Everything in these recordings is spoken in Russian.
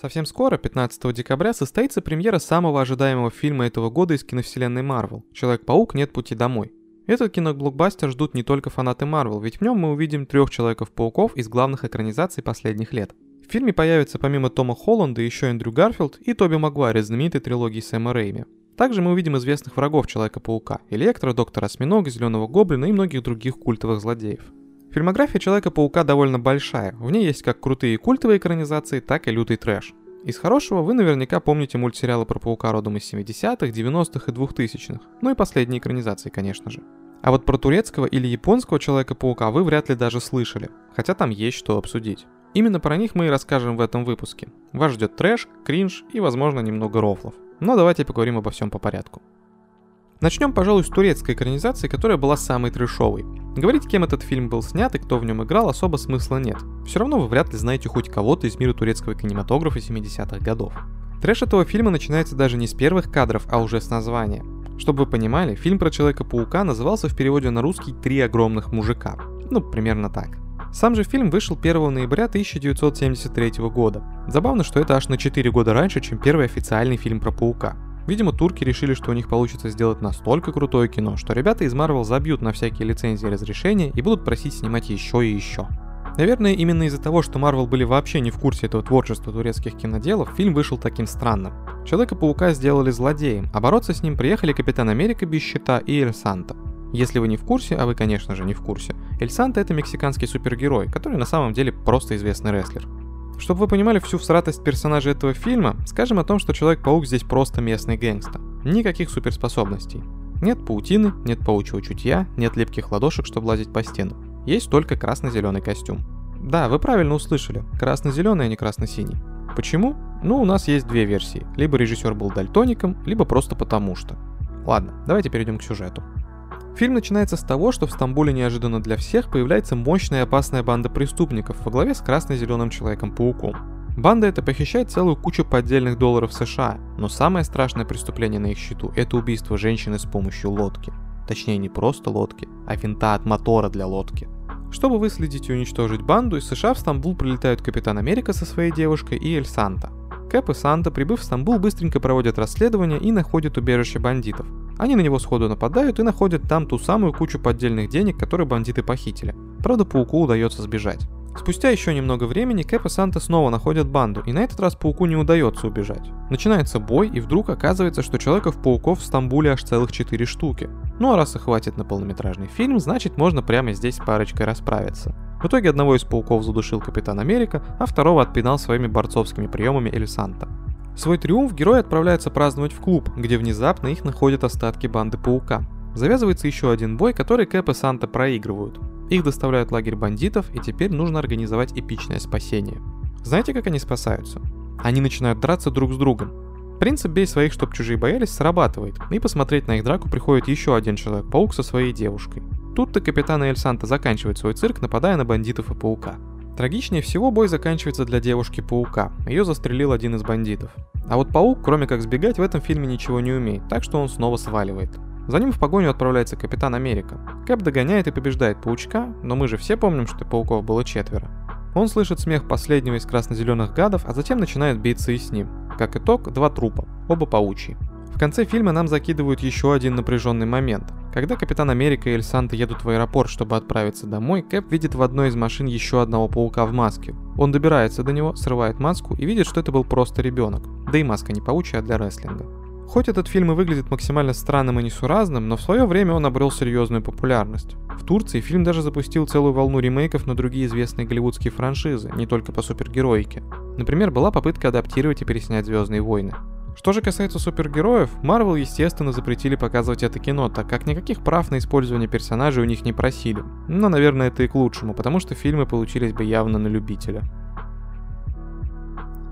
Совсем скоро, 15 декабря, состоится премьера самого ожидаемого фильма этого года из киновселенной Марвел «Человек-паук. Нет пути домой». Этот киноблокбастер ждут не только фанаты Марвел, ведь в нем мы увидим трех Человеков-пауков из главных экранизаций последних лет. В фильме появится помимо Тома Холланда еще Эндрю Гарфилд и Тоби Магуайр из знаменитой трилогии Сэма Рэйми. Также мы увидим известных врагов Человека-паука – Электро, Доктора Осьминога, Зеленого Гоблина и многих других культовых злодеев. Фильмография Человека-паука довольно большая, в ней есть как крутые культовые экранизации, так и лютый трэш. Из хорошего вы наверняка помните мультсериалы про паука родом из 70-х, 90-х и 2000-х, ну и последние экранизации, конечно же. А вот про турецкого или японского Человека-паука вы вряд ли даже слышали, хотя там есть что обсудить. Именно про них мы и расскажем в этом выпуске. Вас ждет трэш, кринж и, возможно, немного рофлов. Но давайте поговорим обо всем по порядку. Начнем, пожалуй, с турецкой экранизации, которая была самой трешовой. Говорить, кем этот фильм был снят и кто в нем играл, особо смысла нет. Все равно вы вряд ли знаете хоть кого-то из мира турецкого кинематографа 70-х годов. Трэш этого фильма начинается даже не с первых кадров, а уже с названия. Чтобы вы понимали, фильм про Человека-паука назывался в переводе на русский «Три огромных мужика». Ну, примерно так. Сам же фильм вышел 1 ноября 1973 года. Забавно, что это аж на 4 года раньше, чем первый официальный фильм про паука. Видимо, турки решили, что у них получится сделать настолько крутое кино, что ребята из Marvel забьют на всякие лицензии и разрешения и будут просить снимать еще и еще. Наверное, именно из-за того, что Marvel были вообще не в курсе этого творчества турецких киноделов, фильм вышел таким странным. Человека-паука сделали злодеем, а бороться с ним приехали Капитан Америка без щита и Эль Санта. Если вы не в курсе, а вы, конечно же, не в курсе, Эль Санта это мексиканский супергерой, который на самом деле просто известный рестлер. Чтобы вы понимали всю всратость персонажа этого фильма, скажем о том, что Человек-паук здесь просто местный гэнгста. Никаких суперспособностей. Нет паутины, нет паучьего чутья, нет липких ладошек, чтобы лазить по стенам. Есть только красно-зеленый костюм. Да, вы правильно услышали. Красно-зеленый, а не красно-синий. Почему? Ну, у нас есть две версии. Либо режиссер был дальтоником, либо просто потому что. Ладно, давайте перейдем к сюжету. Фильм начинается с того, что в Стамбуле неожиданно для всех появляется мощная и опасная банда преступников во главе с красно-зеленым Человеком-пауком. Банда эта похищает целую кучу поддельных долларов США, но самое страшное преступление на их счету – это убийство женщины с помощью лодки. Точнее, не просто лодки, а винта от мотора для лодки. Чтобы выследить и уничтожить банду, из США в Стамбул прилетают Капитан Америка со своей девушкой и Эль Санта. Кэп и Санта, прибыв в Стамбул, быстренько проводят расследование и находят убежище бандитов. Они на него сходу нападают и находят там ту самую кучу поддельных денег, которые бандиты похитили. Правда, пауку удается сбежать. Спустя еще немного времени Кэп и Санта снова находят банду, и на этот раз пауку не удается убежать. Начинается бой, и вдруг оказывается, что Человеков-пауков в Стамбуле аж целых 4 штуки. Ну а раз и хватит на полнометражный фильм, значит можно прямо здесь парочкой расправиться. В итоге одного из пауков задушил Капитан Америка, а второго отпинал своими борцовскими приемами Эльсанта. Свой триумф герои отправляются праздновать в клуб, где внезапно их находят остатки банды Паука. Завязывается еще один бой, который Кэп и Санта проигрывают. Их доставляют в лагерь бандитов, и теперь нужно организовать эпичное спасение. Знаете, как они спасаются? Они начинают драться друг с другом. Принцип «бей своих, чтоб чужие боялись» срабатывает, и посмотреть на их драку приходит еще один Человек-паук со своей девушкой. Тут-то капитан Эль Санта заканчивает свой цирк, нападая на бандитов и паука. Трагичнее всего бой заканчивается для девушки-паука. Ее застрелил один из бандитов. А вот паук, кроме как сбегать, в этом фильме ничего не умеет, так что он снова сваливает. За ним в погоню отправляется Капитан Америка. Кэп догоняет и побеждает паучка, но мы же все помним, что пауков было четверо. Он слышит смех последнего из красно-зеленых гадов, а затем начинает биться и с ним. Как итог, два трупа, оба паучьи. В конце фильма нам закидывают еще один напряженный момент. Когда Капитан Америка и Эль Санта едут в аэропорт, чтобы отправиться домой, Кэп видит в одной из машин еще одного паука в маске. Он добирается до него, срывает маску и видит, что это был просто ребенок. Да и маска не паучья, а для рестлинга. Хоть этот фильм и выглядит максимально странным и несуразным, но в свое время он обрел серьезную популярность. В Турции фильм даже запустил целую волну ремейков на другие известные голливудские франшизы, не только по супергероике. Например, была попытка адаптировать и переснять Звездные войны. Что же касается супергероев, Marvel, естественно, запретили показывать это кино, так как никаких прав на использование персонажей у них не просили. Но, наверное, это и к лучшему, потому что фильмы получились бы явно на любителя.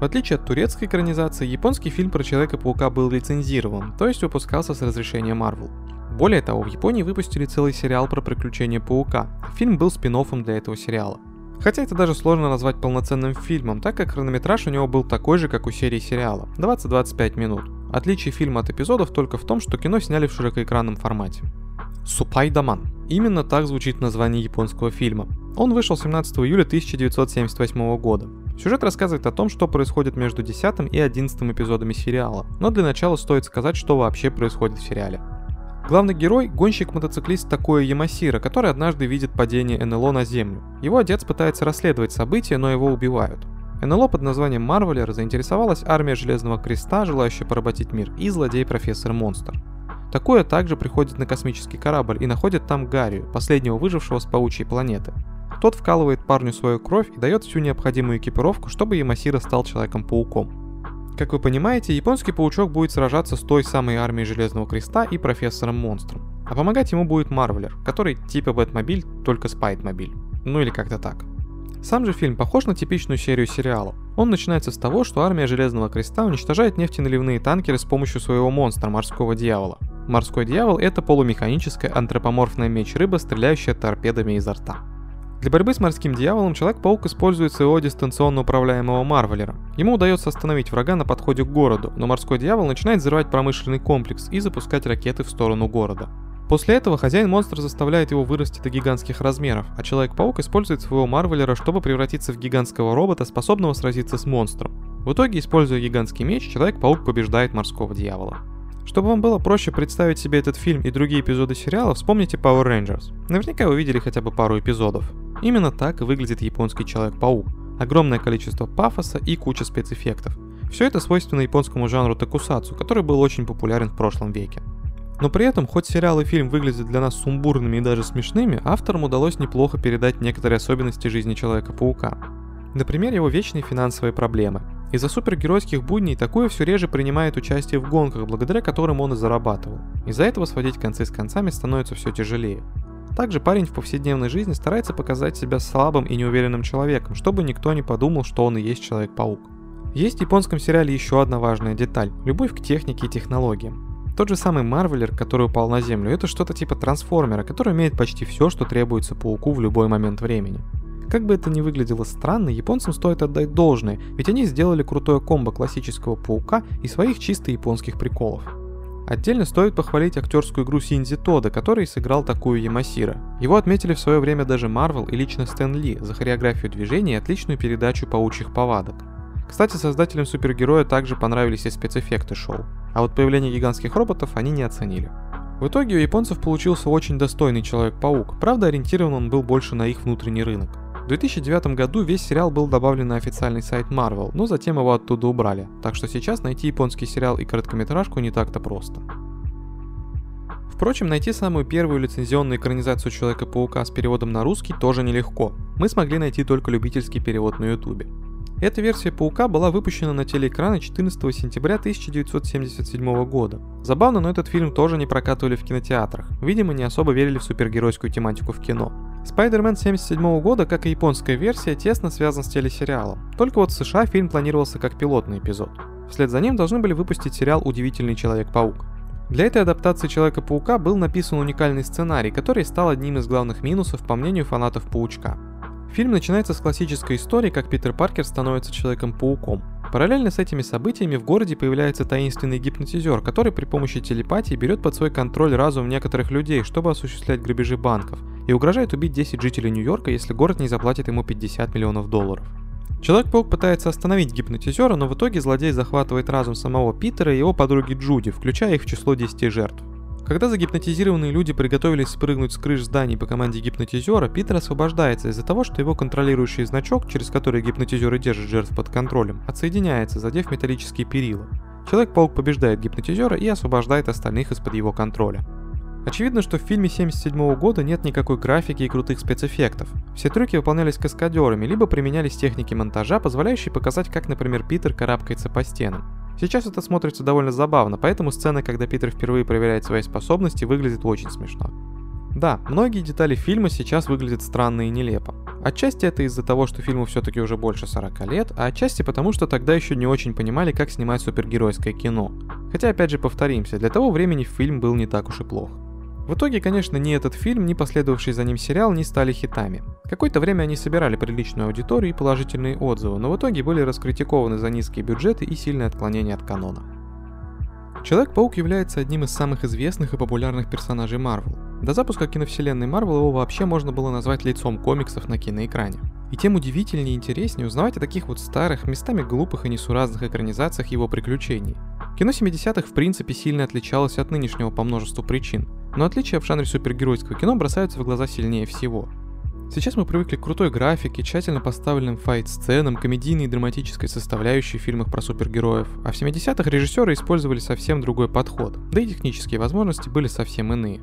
В отличие от турецкой экранизации, японский фильм про Человека-паука был лицензирован, то есть выпускался с разрешения Marvel. Более того, в Японии выпустили целый сериал про приключения паука. Фильм был спин для этого сериала. Хотя это даже сложно назвать полноценным фильмом, так как хронометраж у него был такой же, как у серии сериала – 20-25 минут. Отличие фильма от эпизодов только в том, что кино сняли в широкоэкранном формате. Супайдаман. Именно так звучит название японского фильма. Он вышел 17 июля 1978 года. Сюжет рассказывает о том, что происходит между 10 и 11 эпизодами сериала, но для начала стоит сказать, что вообще происходит в сериале. Главный герой – гонщик-мотоциклист Такое Ямасира, который однажды видит падение НЛО на Землю. Его отец пытается расследовать события, но его убивают. НЛО под названием Марвелер заинтересовалась армия Железного Креста, желающая поработить мир, и злодей-профессор Монстр. Такое также приходит на космический корабль и находит там Гаррию, последнего выжившего с паучьей планеты. Тот вкалывает парню свою кровь и дает всю необходимую экипировку, чтобы Ямасира стал Человеком-пауком. Как вы понимаете, японский паучок будет сражаться с той самой армией Железного Креста и профессором Монстром. А помогать ему будет Марвелер, который типа Бэтмобиль, только Спайдмобиль. Ну или как-то так. Сам же фильм похож на типичную серию сериалов. Он начинается с того, что армия Железного Креста уничтожает нефтеналивные танкеры с помощью своего монстра, морского дьявола. Морской дьявол — это полумеханическая антропоморфная меч-рыба, стреляющая торпедами изо рта. Для борьбы с морским дьяволом Человек-паук использует своего дистанционно управляемого Марвелера. Ему удается остановить врага на подходе к городу, но морской дьявол начинает взрывать промышленный комплекс и запускать ракеты в сторону города. После этого хозяин-монстр заставляет его вырасти до гигантских размеров, а Человек-паук использует своего Марвелера, чтобы превратиться в гигантского робота, способного сразиться с монстром. В итоге, используя гигантский меч, Человек-паук побеждает морского дьявола. Чтобы вам было проще представить себе этот фильм и другие эпизоды сериала, вспомните Power Rangers. Наверняка вы видели хотя бы пару эпизодов. Именно так и выглядит японский Человек-паук. Огромное количество пафоса и куча спецэффектов. Все это свойственно японскому жанру токусацу, который был очень популярен в прошлом веке. Но при этом, хоть сериал и фильм выглядят для нас сумбурными и даже смешными, авторам удалось неплохо передать некоторые особенности жизни Человека-паука. Например, его вечные финансовые проблемы. Из-за супергеройских будней такое все реже принимает участие в гонках, благодаря которым он и зарабатывал. Из-за этого сводить концы с концами становится все тяжелее. Также парень в повседневной жизни старается показать себя слабым и неуверенным человеком, чтобы никто не подумал, что он и есть Человек-паук. Есть в японском сериале еще одна важная деталь – любовь к технике и технологиям. Тот же самый Марвелер, который упал на Землю, это что-то типа трансформера, который имеет почти все, что требуется пауку в любой момент времени. Как бы это ни выглядело странно, японцам стоит отдать должное, ведь они сделали крутое комбо классического паука и своих чисто японских приколов. Отдельно стоит похвалить актерскую игру Синзи Тода, который сыграл такую Ямасира. Его отметили в свое время даже Марвел и лично Стэн Ли за хореографию движений и отличную передачу паучьих повадок. Кстати, создателям супергероя также понравились и спецэффекты шоу, а вот появление гигантских роботов они не оценили. В итоге у японцев получился очень достойный Человек-паук, правда ориентирован он был больше на их внутренний рынок. В 2009 году весь сериал был добавлен на официальный сайт Marvel, но затем его оттуда убрали, так что сейчас найти японский сериал и короткометражку не так-то просто. Впрочем, найти самую первую лицензионную экранизацию Человека-паука с переводом на русский тоже нелегко. Мы смогли найти только любительский перевод на ютубе. Эта версия Паука была выпущена на телеэкраны 14 сентября 1977 года. Забавно, но этот фильм тоже не прокатывали в кинотеатрах. Видимо, не особо верили в супергеройскую тематику в кино. Spider-Man 77 года, как и японская версия, тесно связан с телесериалом. Только вот в США фильм планировался как пилотный эпизод. Вслед за ним должны были выпустить сериал «Удивительный Человек-паук». Для этой адаптации Человека-паука был написан уникальный сценарий, который стал одним из главных минусов, по мнению фанатов Паучка. Фильм начинается с классической истории, как Питер Паркер становится Человеком-пауком. Параллельно с этими событиями в городе появляется таинственный гипнотизер, который при помощи телепатии берет под свой контроль разум некоторых людей, чтобы осуществлять грабежи банков, и угрожает убить 10 жителей Нью-Йорка, если город не заплатит ему 50 миллионов долларов. Человек-паук пытается остановить гипнотизера, но в итоге злодей захватывает разум самого Питера и его подруги Джуди, включая их в число 10 жертв. Когда загипнотизированные люди приготовились спрыгнуть с крыш зданий по команде гипнотизера, Питер освобождается из-за того, что его контролирующий значок, через который гипнотизеры держат жертв под контролем, отсоединяется, задев металлические перила. Человек-паук побеждает гипнотизера и освобождает остальных из-под его контроля. Очевидно, что в фильме 1977 года нет никакой графики и крутых спецэффектов. Все трюки выполнялись каскадерами, либо применялись техники монтажа, позволяющие показать, как, например, Питер карабкается по стенам. Сейчас это смотрится довольно забавно, поэтому сцена, когда Питер впервые проверяет свои способности, выглядит очень смешно. Да, многие детали фильма сейчас выглядят странно и нелепо. Отчасти это из-за того, что фильму все-таки уже больше 40 лет, а отчасти потому, что тогда еще не очень понимали, как снимать супергеройское кино. Хотя, опять же, повторимся, для того времени фильм был не так уж и плох. В итоге, конечно, ни этот фильм, ни последовавший за ним сериал не стали хитами. Какое-то время они собирали приличную аудиторию и положительные отзывы, но в итоге были раскритикованы за низкие бюджеты и сильное отклонение от канона. Человек-паук является одним из самых известных и популярных персонажей Марвел. До запуска киновселенной Марвел его вообще можно было назвать лицом комиксов на киноэкране. И тем удивительнее и интереснее узнавать о таких вот старых, местами глупых и несуразных экранизациях его приключений. Кино 70-х в принципе сильно отличалось от нынешнего по множеству причин, но отличия в жанре супергеройского кино бросаются в глаза сильнее всего. Сейчас мы привыкли к крутой графике, тщательно поставленным файт-сценам, комедийной и драматической составляющей в фильмах про супергероев, а в 70-х режиссеры использовали совсем другой подход, да и технические возможности были совсем иные.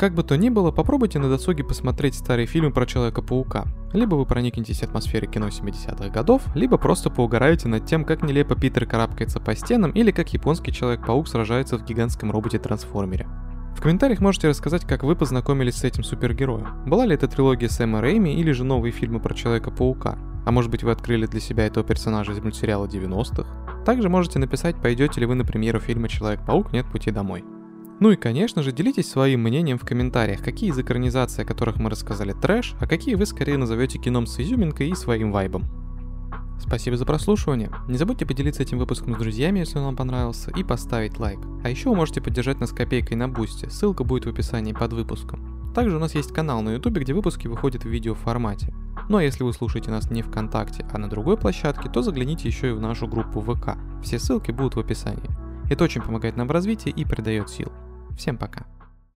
Как бы то ни было, попробуйте на досуге посмотреть старые фильмы про Человека-паука. Либо вы проникнетесь атмосферой кино 70-х годов, либо просто поугараете над тем, как нелепо Питер карабкается по стенам или как японский Человек-паук сражается в гигантском роботе-трансформере. В комментариях можете рассказать, как вы познакомились с этим супергероем. Была ли это трилогия Сэма Рэйми или же новые фильмы про Человека-паука? А может быть вы открыли для себя этого персонажа из мультсериала 90-х? Также можете написать, пойдете ли вы на премьеру фильма «Человек-паук. Нет пути домой». Ну и, конечно же, делитесь своим мнением в комментариях, какие из экранизаций, о которых мы рассказали, трэш, а какие вы скорее назовете кином с изюминкой и своим вайбом. Спасибо за прослушивание. Не забудьте поделиться этим выпуском с друзьями, если он вам понравился, и поставить лайк. А еще вы можете поддержать нас копейкой на бусте, ссылка будет в описании под выпуском. Также у нас есть канал на ютубе, где выпуски выходят в видеоформате. Ну а если вы слушаете нас не ВКонтакте, а на другой площадке, то загляните еще и в нашу группу ВК. Все ссылки будут в описании. Это очень помогает нам в развитии и придает сил. Всем пока.